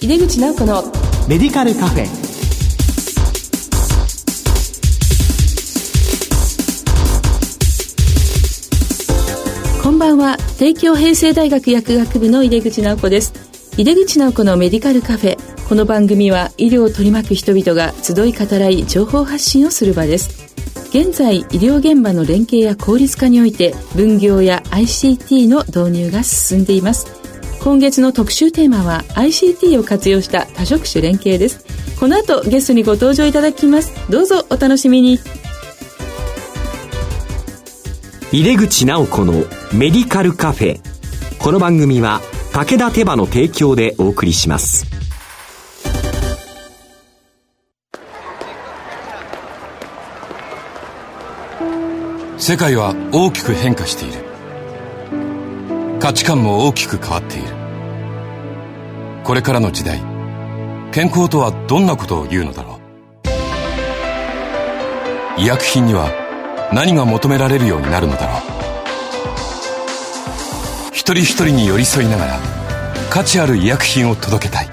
井出口直子のメディカルカフェ。こんばんは。帝京平成大学薬学部の井出口直子です。井出口直子のメディカルカフェ。この番組は医療を取り巻く人々が集い語らい情報発信をする場です。現在医療現場の連携や効率化において分業や ICT の導入が進んでいます今月の特集テーマは ICT を活用した多職種連携です。この後ゲストにご登場いただきます。どうぞお楽しみに。入れ口直子のメディカルカフェ。この番組は武田手羽の提供でお送りします。世界は大きく変化している価値観も大きく変わっている。これからの時代健康とはどんなことを言うのだろう。医薬品には何が求められるようになるのだろう。一人一人に寄り添いながら価値ある医薬品を届けたい。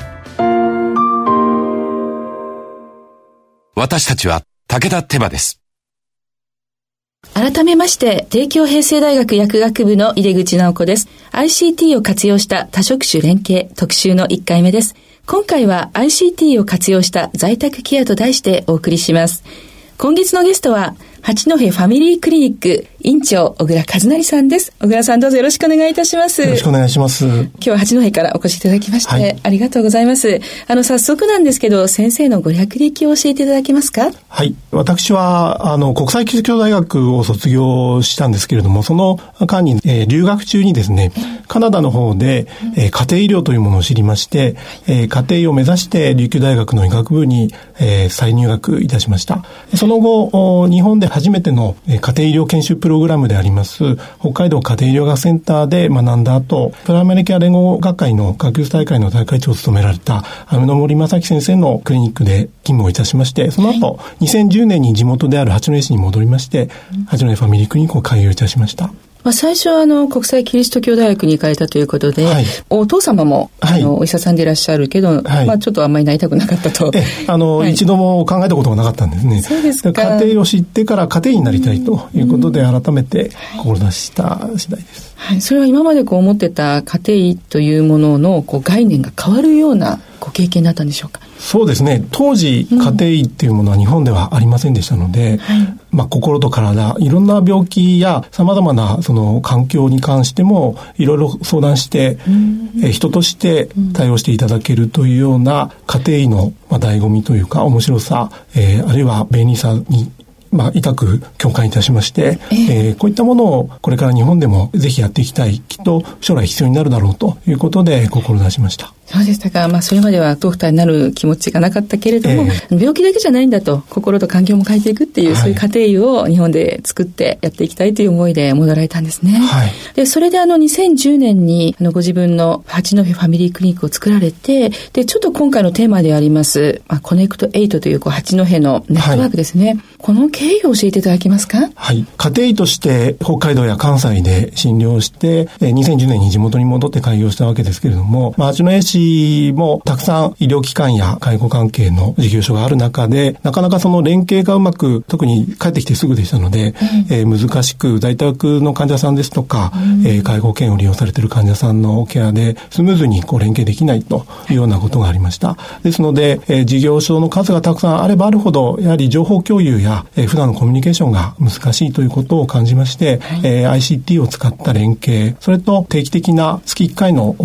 私たちは武田手羽です。改めまして、帝京平成大学薬学部の入口直子です。ICT を活用した多職種連携特集の1回目です。今回は ICT を活用した在宅ケアと題してお送りします。今月のゲストは、八戸ファミリークリニック院長、小倉和成さんです。小倉さんどうぞよろしくお願いいたします。よろしくお願いします。今日は八戸からお越しいただきまして、はい、ありがとうございます。あの、早速なんですけど、先生のご略歴を教えていただけますか？はい。私は、あの、国際基督教大学を卒業したんですけれども、その間に、えー、留学中にですね、カナダの方で、えー、家庭医療というものを知りまして、えー、家庭医を目指して琉球大学の医学部に、えー、再入学いたしました。その後、日本で初めての家庭医療研修プログラムであります北海道家庭医療学センターで学んだ後、プライマリケア連合学会の学術大会の大会長を務められた雨野森正樹先生のクリニックで勤務をいたしまして、その後、はい、2010年に地元である八戸市に戻りまして、八戸ファミリークリニックを開業いたしました。まあ、最初はあの国際キリスト教大学に行かれたということで、はい、お父様も、あのお医者さんでいらっしゃるけど、はい、まあ、ちょっとあんまりなりたくなかったと。あの、一度も考えたことがなかったんですね。そうですか。家庭を知ってから家庭になりたいということで、改めて志した次第です。はい、それは今までこう思ってた家庭医というもののこう概念が変わるようなご経験だったんでしょうか？そうですね。当時、家庭医っていうものは日本ではありませんでしたので、うんはい、まあ、心と体、いろんな病気や様々なその環境に関しても、いろいろ相談して、うん、え人として対応していただけるというような家庭医の、まあ、醍醐味というか、面白さ、えー、あるいは便利さにまあ、痛く共感いたしまして、えー、えー、こういったものをこれから日本でもぜひやっていきたい、きっと将来必要になるだろうということで志しました。そうでしたか。まあ、それまではドクターになる気持ちがなかったけれども、えー、病気だけじゃないんだと、心と環境も変えていくっていう、はい、そういう過程を日本で作ってやっていきたいという思いで戻られたんですね。はい。で、それであの、2010年に、あの、ご自分の八戸ファミリークリニックを作られて、で、ちょっと今回のテーマであります、まあ、コネクト8という、こう、八戸のネットワークですね。はい、この経緯を教えていただけますか？はい。家庭医として北海道や関西で診療して、2010年に地元に戻って開業したわけですけれども、まあ、八戸市もたくさん医療機関や介護関係の事業所がある中で、なかなかその連携がうまく、特に帰ってきてすぐでしたので、うん、えー、難しく、在宅の患者さんですとか、うん、えー、介護保険を利用されている患者さんのケアで、スムーズにこう連携できないというようなことがありました。ですので、えー、事業所の数がたくさんあればあるほど、やはり情報共有や、えー、普段のコミュニケーションが難しいということを感じまして、はい、えー、ICT を使った連携、それと定期的な月1回の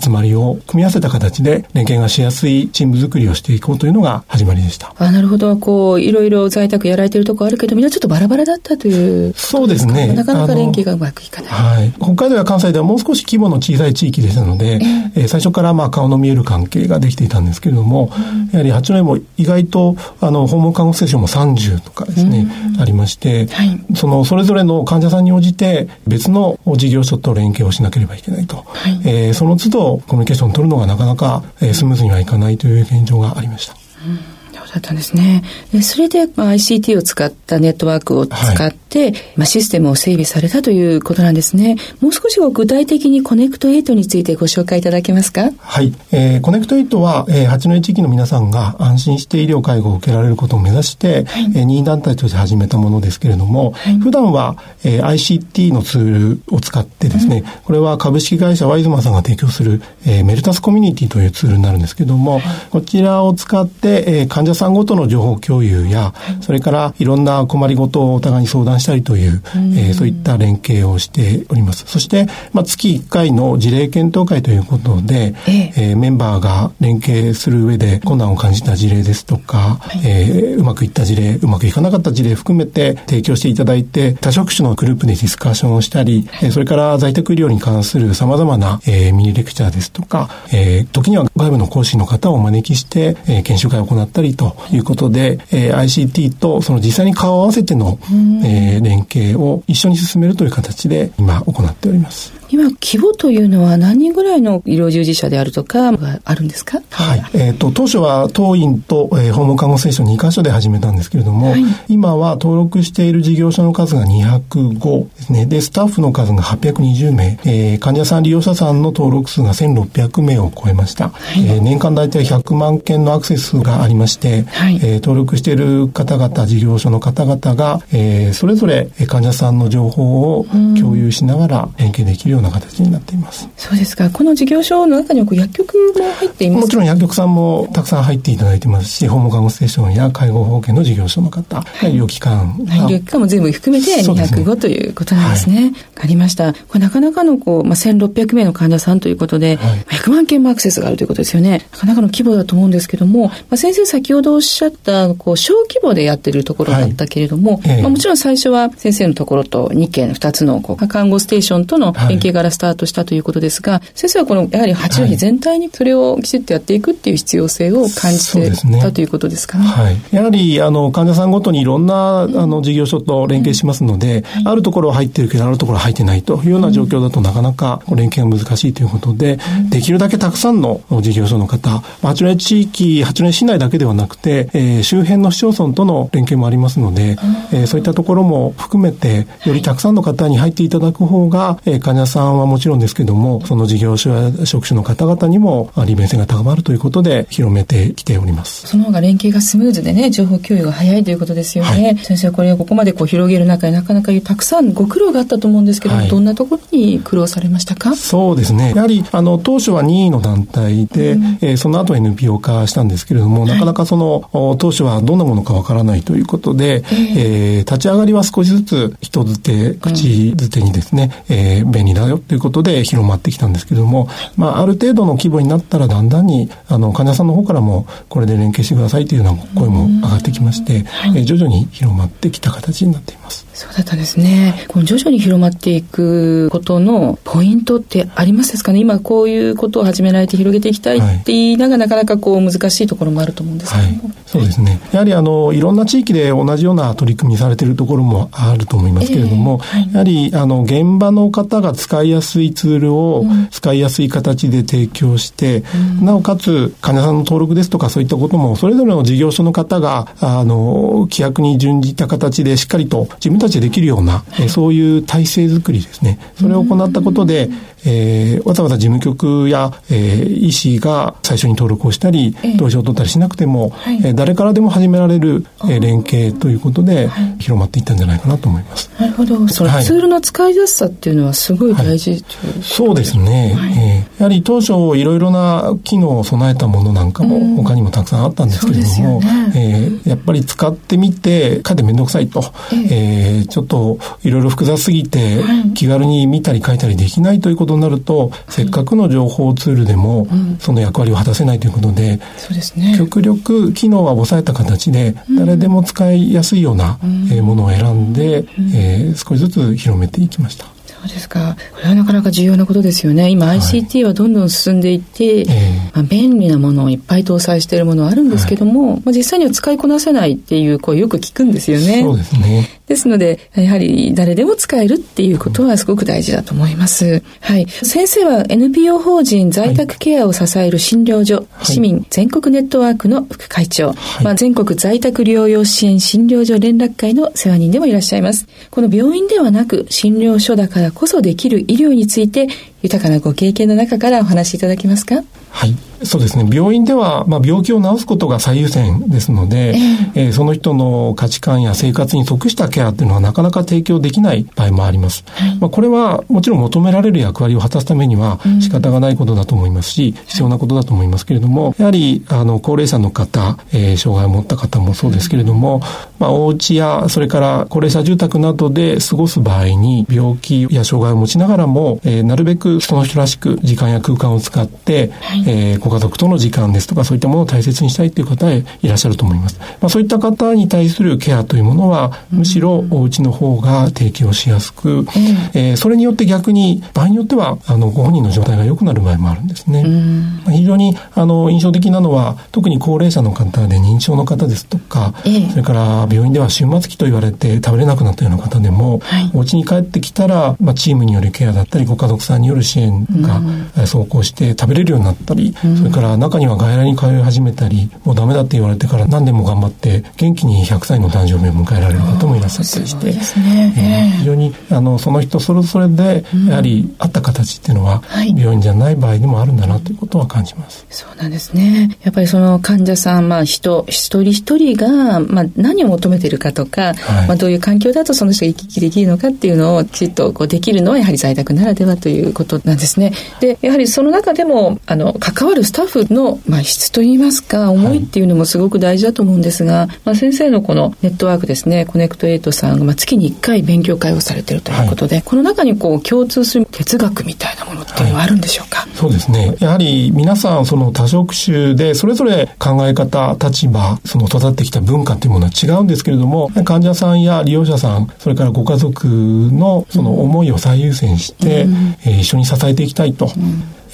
集まりを組み合わせた形で連携がしやすいチーム作りをしていこうというのが始まりでした。あなるほど。こう、いろいろ在宅やられてるとこあるけど、みんなちょっとバラバラだったというそうですね。なかなか連携がうまくいかない。はい。北海道や関西ではもう少し規模の小さい地域でしたので、えー、最初からまあ顔の見える関係ができていたんですけれども、うん、やはり八戸も意外と、あの、訪問看護ステーションも30とかですね、うん、ありまして、はい、その、それぞれの患者さんに応じて別の事業所と連携をしなければいけないと。はい、えー、その都度コミュニケーションを取るのがなかなか、えー、スムーズにはいかないという現状がありました。うんだったんですね。でそれで、まあ、ICT を使ったネットワークを使って、はい、まあ、システムを整備されたということなんですね。もう少し具体的にコネクト8についてご紹介いただけますか？はい。えー、コネクト8は、えー、八戸地域の皆さんが安心して医療介護を受けられることを目指して、はい、えー、任意団体として始めたものですけれども、はい、普段は、えー、ICT のツールを使ってですね、うん、これは株式会社ワイズマンさんが提供する、えー、メルタスコミュニティというツールになるんですけども、はい、こちらを使って、えー、患者さんごとの情報共有や、それからいろんな困りごとをお互いに相談したりという、えー、そういった連携をしております。そして、まあ、月1回の事例検討会ということで、ええ。ー、メンバーが連携する上で困難を感じた事例ですとか、はい、えー、うまくいった事例、うまくいかなかった事例含めて提供していただいて、多職種のグループでディスカッションをしたり、えー、それから在宅医療に関する様々な、えー、ミニレクチャーですとか、えー、時には外部の講師の方をお招きして、えー、研修会を行ったりということで、えー、ICT とその実際に顔を合わせての、えー、連携を一緒に進めるという形で今行っております。今、規模というのは何人ぐらいの医療従事者であるとかがあるんですか？はい。えっ、ー、と、当初は当院と、えー、訪問看護ステーション2箇所で始めたんですけれども、はい、今は登録している事業所の数が205ですね。で、スタッフの数が820名、えー、患者さん、利用者さんの登録数が1600名を超えました。はい、えー、年間大体100万件のアクセスがありまして、はい、えー、登録している方々、事業所の方々が、えー、それぞれ患者さんの情報を共有しながら連携できるような形になっています。そうですか。この事業所の中には薬局も入っています？もちろん薬局さんもたくさん入っていただいてますし、訪問看護ステーションや介護保険の事業所の方、はい、医療機関。医療機関も全部含めて205、ね、ということなんですね。わ、はい、かりました。これなかなかのこう、まあ、1600名の患者さんということで、はい、100万件もアクセスがあるということですよね。なかなかの規模だと思うんですけども、まあ、先生先ほどおっしゃった、こう、小規模でやってるところだったけれども、はい、まあ、もちろん最初は先生のところと2件、2つのこう看護ステーションとの連携からスタートしたということですが、先生はこの、やはり八戸全体にそれをきちっとやっていくっていう必要性を感じてたということですかね？はい。やはり、あの、患者さんごとにいろんな、あの、事業所と連携しますので、うん。はい、あるところは入ってるけど、あるところは入ってないというような状況だとなかなか連携が難しいということで、うん、できるだけたくさんの事業所の方、八戸地域、八戸市内だけではなくて、えー、周辺の市町村との連携もありますので、えー、そういったところも含めて、よりたくさんの方に入っていただく方が、えー、患者さんはもちろんですけども、その事業所や職種の方々にも利便性が高まるということで広めてきております。その方が連携がスムーズでね、情報共有が早いということですよね。はい、先生、これをここまでこう広げる中でなかなかたくさんご苦労があったと思うんですけど、はい、どんなところに苦労されましたか？そうですね。やはり、あの、当初は任意の団体で、うん、えー、その後 NPO 化したんですけれども、なかなかその、当初はどんなものかわからないということで、えー、えー、立ち上がりは少しずつ人づて、口づてにですね、うん、えー、便利だよということで広まってきたんですけれども、まあ、ある程度の規模になったらだんだんに、あの、患者さんの方からも、これで連携してくださいというような声も上がってきまして、はい、え徐々に広まってきた形になっています。そうだったんですね。この徐々に広まっていくことのポイントってありますですかね？今こういうことを始められて広げていきたいって言いながら、なかなかこう難しいところもあると思うんですけども。はい、そうですね。やはりあの、いろんな地域で同じような取り組みされているところもあると思いますけれども、えーはい、やはりあの、現場の方が使いやすいツールを使いやすい形で提供して、うん、なおかつ患者さんの登録ですとかそういったこともそれぞれの事業所の方が、あの、規約に準じた形でしっかりと自分たちちでできるような、はい、そういう体制づくりですね。それを行ったことで、えー、わざわざ事務局や、えー、医師が最初に登録をしたり、同意書を取ったりしなくても、はい、えー、誰からでも始められる、えー、連携ということで、広まっていったんじゃないかなと思います。なるほど。そのツールの使いやすさっていうのはすごい大事、はい、そうですね。はい、えー、やはり当初いろいろな機能を備えたものなんかも他にもたくさんあったんですけれども、ね。えー、やっぱり使ってみて、かでめんどくさいと、えー、ちょっといろいろ複雑すぎて、気軽に見たり書いたりできないということことになると、せっかくの情報ツールでも、その役割を果たせないということで、そうですね、極力機能は抑えた形で、誰でも使いやすいような、えものを選んで、え少しずつ広めていきました。そうですか。これはなかなか重要なことですよね。今 ICT はどんどん進んでいって、はい、まあ、便利なものをいっぱい搭載しているものはあるんですけども、はい、まあ、実際には使いこなせないっていう声よく聞くんですよね。そうですね。ですので、やはり誰でも使えるっていうことはすごく大事だと思います。はい。先生は NPO 法人在宅ケアを支える診療所、はい、市民全国ネットワークの副会長、はい、まあ、全国在宅療養支援診療所連絡会の世話人でもいらっしゃいます。この病院ではなく診療所だからこそできる医療について豊かなご経験の中からお話しいただけますか？はい。そうですね。病院では、まあ、病気を治すことが最優先ですので、えー、えー、その人の価値観や生活に即したケアっていうのはなかなか提供できない場合もあります。はい、まあ、これはもちろん求められる役割を果たすためには仕方がないことだと思いますし、うん、必要なことだと思いますけれども、やはり、あの、高齢者の方、えー、障害を持った方もそうですけれども、うん、まあ、お家や、それから高齢者住宅などで過ごす場合に、病気や障害を持ちながらも、えー、なるべくその人らしく時間や空間を使って、はい、えー、ご家族との時間ですとかそういったものを大切にしたいという方いらっしゃると思います。まあ、そういった方に対するケアというものは、むしろお家の方が提供しやすく、うん、えー、それによって逆に場合によってはあのご本人の状態が良くなる場合もあるんですね。うん、非常にあの印象的なのは特に高齢者の方で認知症の方ですとか、それから病院では終末期と言われて食べれなくなったような方でも、はい、お家に帰ってきたら、まあ、チームによるケアだったりご家族さんによる支援が走行して食べれるようになったり、それから中には外来に通い始めたり、もうダメだって言われてから何年も頑張って、元気に100歳の誕生日を迎えられる方もいらっしゃったりして、ね。えー、非常にあのその人それぞれで、やはりあった形っていうのは、病院じゃない場合でもあるんだなということは感じます。そうなんですね。やっぱりその患者さん、まあ人、一人一人が、まあ何を求めてるかとか、はい、まあどういう環境だとその人が生き生きできるのかっていうのをきちっとこうできるのはやはり在宅ならではということなんですね。で、やはりその中でも、あの、関わるスタッフの、まあ、質といいますか、思いっていうのもすごく大事だと思うんですが、はい、まあ、先生のこのネットワークですね、コネクトエイトさんが、まあ、月に1回勉強会をされているということで、はい、この中にこう、共通する哲学みたいなものっていうのはあるんでしょうか、はい、そうですね。やはり皆さん、その多職種で、それぞれ考え方、立場、その育ってきた文化というものは違うんですけれども、患者さんや利用者さん、それからご家族のその思いを最優先して、うん、えー、一緒に支えていきたいと。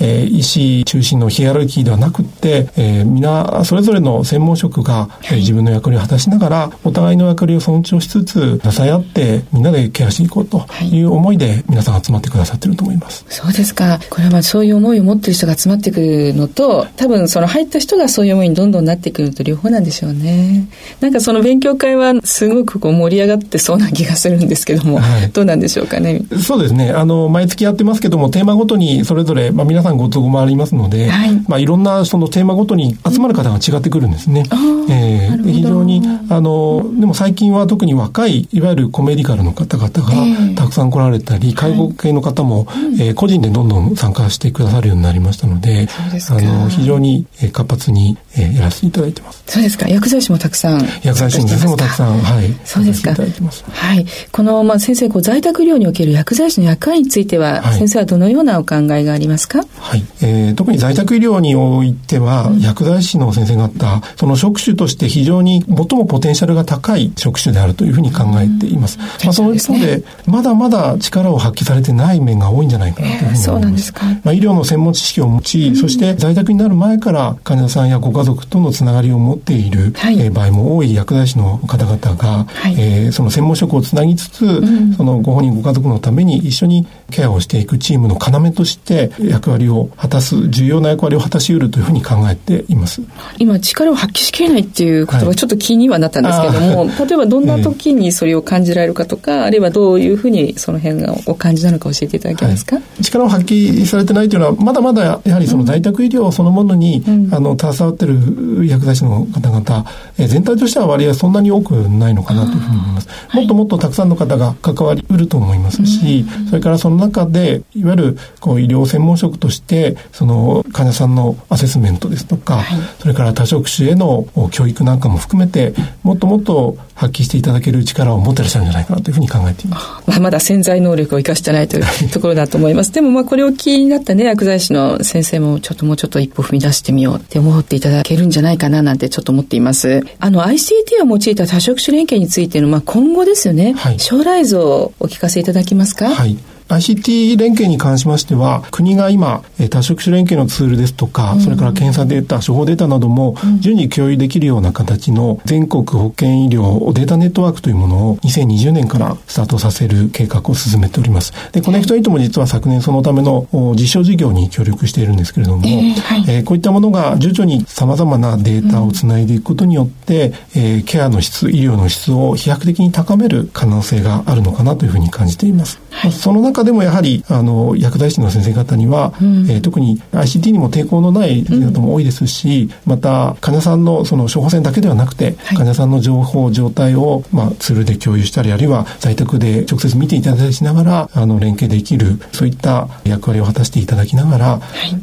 うんえー、医師中心のヒアルキーではなくて、えー、皆それぞれの専門職が、えー、自分の役割を果たしながらお互いの役割を尊重しつつ支え合ってみんなでケアしていこうという思いで皆さん集まってくださってると思います。そうですか。これはまあそういう思いを持ってる人が集まってくるのと多分その入った人がそういう思いにどんどんなってくると両方なんでしょうね。なんかその勉強会はすごくこう盛り上がってそうな気がするんですけども、はい、どうなんでしょうかね。そうですね。あの毎月やってますけどもテーマごとにそれぞれまあ皆さんご都合もありますので、はい、まあ、いろんなそのテーマごとに集まる方が違ってくるんですね。うん、えー、非常に、あの、でも最近は特に若い、いわゆるコメディカルの方々がたくさん来られたり、えー、介護系の方も、はい、えー、個人でどんどん参加してくださるようになりましたので、あの、非常に活発に、えー、やらせていただいてます。そうですか。薬剤師もたくさん。薬剤師の先生もたくさん、はい。そうですか。はい。この、まあ、先生、こう在宅医療における薬剤師の役割については、はい、先生はどのようなお考えがありますか？はい。えー、特に在宅医療においては、うん、薬剤師の先生方、その職種として非常に最もポテンシャルが高い職種であるというふうに考えています。うん、まあ、その一方で、まだまだ力を発揮されてない面が多いんじゃないかなというふうに思います。えー、まあ、医療の専門知識を持ち、うん、そして在宅になる前から患者さんやご家族とのつながりを持っている、はい、えー、場合も多い薬剤師の方々が、はい、えー、その専門職をつなぎつつ、そのご本人ご家族のために一緒にケアをしていくチームの要として役割を果たす重要な役割を果たし得るというふうに考えています。今、力を発揮しきれないっていうことがちょっと気にはなったんですけども、はい、例えばどんな時にそれを感じられるかとか、えー、あるいはどういうふうにその辺がお感じなのか教えていただけますか、はい、力を発揮されてないというのは、まだまだやはりその在宅医療そのものに、うん、あの、携わってる薬剤師の方々、えー、全体としては割合そんなに多くないのかなというふうに思います。もっともっとたくさんの方が関わりうると思いますし、それからその中で、いわゆるこう医療専門職として、その患者さんのアセスメントですとか、はい、それから多職種への教育なんかも含めて、もっともっと発揮していただける力を持ってらっしゃるんじゃないかなというふうに考えています。まあ、まだ潜在能力を生かしてないというところだと思います。でもまあこれを気になったね、薬剤師の先生もちょっともうちょっと一歩踏み出してみようって思っていただけるんじゃないかななんてちょっと思っています。あの ICT を用いた多職種連携についてのまあ今後ですよね、はい、将来像をお聞かせいただけますか？はい。ICT 連携に関しましては、国が今、多職種連携のツールですとか、それから検査データ、処方データなども順次共有できるような形の全国保健医療データネットワークというものを2020年からスタートさせる計画を進めております。で、コネクトイートも実は昨年そのための実証事業に協力しているんですけれども、えーはい、えー、こういったものが徐々に様々なデータをつないでいくことによって、うん、えー、ケアの質、医療の質を飛躍的に高める可能性があるのかなというふうに感じています。はい、その中でもやはり、あの、薬剤師の先生方には、うん、えー、特に ICT にも抵抗のない方も多いですし、うん、また患者さんのその処方箋だけではなくて、はい、患者さんの情報、状態を、まあ、ツールで共有したり、あるいは在宅で直接見ていただいたりしながら、あの、連携できる、そういった役割を果たしていただきながら、はい、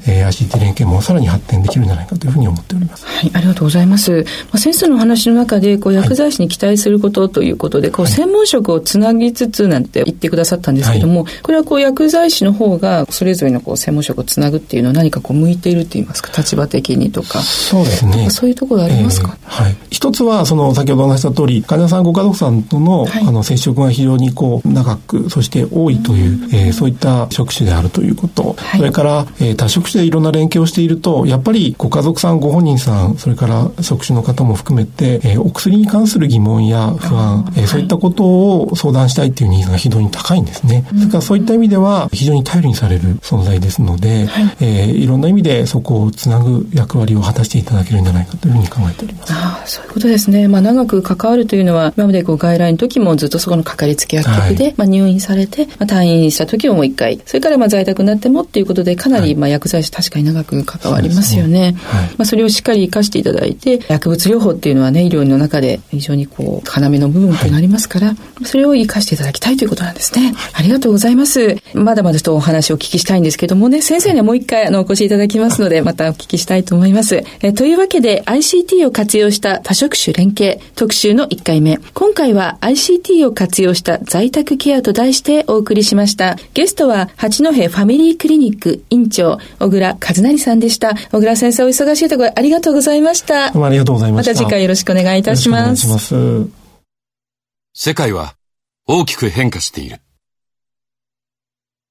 えー、ICT 連携もさらに発展できるんじゃないかというふうに思っております。はい、ありがとうございます。まあ、先生のお話の中で、こう、薬剤師に期待することということで、こう、専門職をつなぎつつなんて言ってくださったんですけども、これはこう、薬剤師の方が、それぞれのこう、専門職をつなぐっていうのは何かこう、向いていると言いますか、立場的にとか。そうですね。そういうところありますか、えー、はい。一つは、その、先ほどお話した通り、患者さん、ご家族さんとの、はい、あの、接触が非常にこう、長く、そして多いという、えー、そういった職種であるということ。はい、それから、えー、多職種でいろんな連携をしていると、やっぱりご家族さん、ご本人さん、それから職種の方も含めて、えー、お薬に関する疑問や不安、えー、そういったことを相談したいっていうニーズが非常に高いんですね。だからそういった意味では、非常に頼りにされる存在ですので、はい、えー、いろんな意味でそこをつなぐ役割を果たしていただけるんじゃないかというふうに考えております。ああ、そういうことですね。まあ、長く関わるというのは、今までこう外来の時もずっとそこのかかりつけ薬局で、はい、まあ、入院されて、まあ、退院した時ももう一回、それからまあ在宅になってもっていうことで、かなりまあ薬剤師確かに長く関わりますよね。そ、ね。はい、まあ、それをしっかり活かしていただいて、薬物療法っていうのはね、医療の中で非常にこう、要の部分となりますから、はい、それを活かしていただきたいということなんですね。ありがとうございます。まだまだとお話をお聞きしたいんですけどもね、先生にはもう一回あのお越しいただきますので、またお聞きしたいと思います。えというわけで、ICT を活用した多職種連携特集の1回目。今回は ICT を活用した在宅ケアと題してお送りしました。ゲストは、八戸ファミリークリニック院長、小倉和成さんでした。小倉先生、お忙しいところありがとうございました。どうもありがとうございました。また次回よろしくお願いいたします。お願いします。世界は大きく変化している。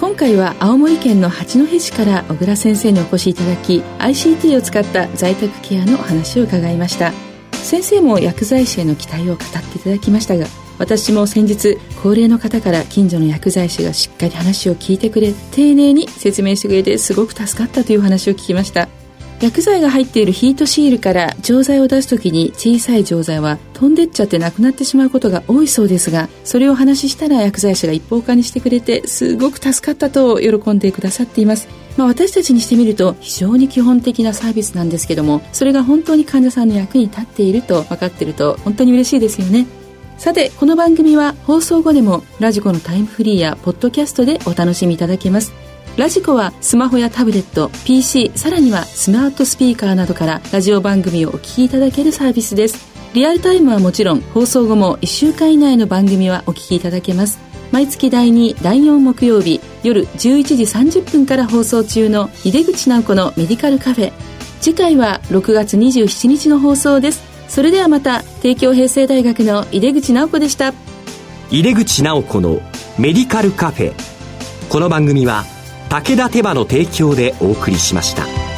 今回は青森県の八戸市から小倉先生にお越しいただき ICT を使った在宅ケアのお話を伺いました。先生も薬剤師への期待を語っていただきましたが私も先日高齢の方から近所の薬剤師がしっかり話を聞いてくれ丁寧に説明してくれてすごく助かったという話を聞きました。薬剤が入っているヒートシールから錠剤を出す時に小さい錠剤は飛んでっちゃってなくなってしまうことが多いそうですがそれを話したら薬剤師が一方化にしてくれてすごく助かったと喜んでくださっています。まあ、私たちにしてみると非常に基本的なサービスなんですけどもそれが本当に患者さんの役に立っていると分かってると本当に嬉しいですよね。さてこの番組は放送後でもラジコのタイムフリーやポッドキャストでお楽しみいただけます。ラジコはスマホやタブレット PC さらにはスマートスピーカーなどからラジオ番組をお聞きいただけるサービスです。リアルタイムはもちろん放送後も1週間以内の番組はお聞きいただけます。毎月第2第4木曜日夜11時30分から放送中の井出口直子のメディカルカフェ。次回は6月27日の放送です。それではまた帝京平成大学の井出口直子でした。井出口直子のメディカルカフェ。この番組は武田手羽の提供でお送りしました。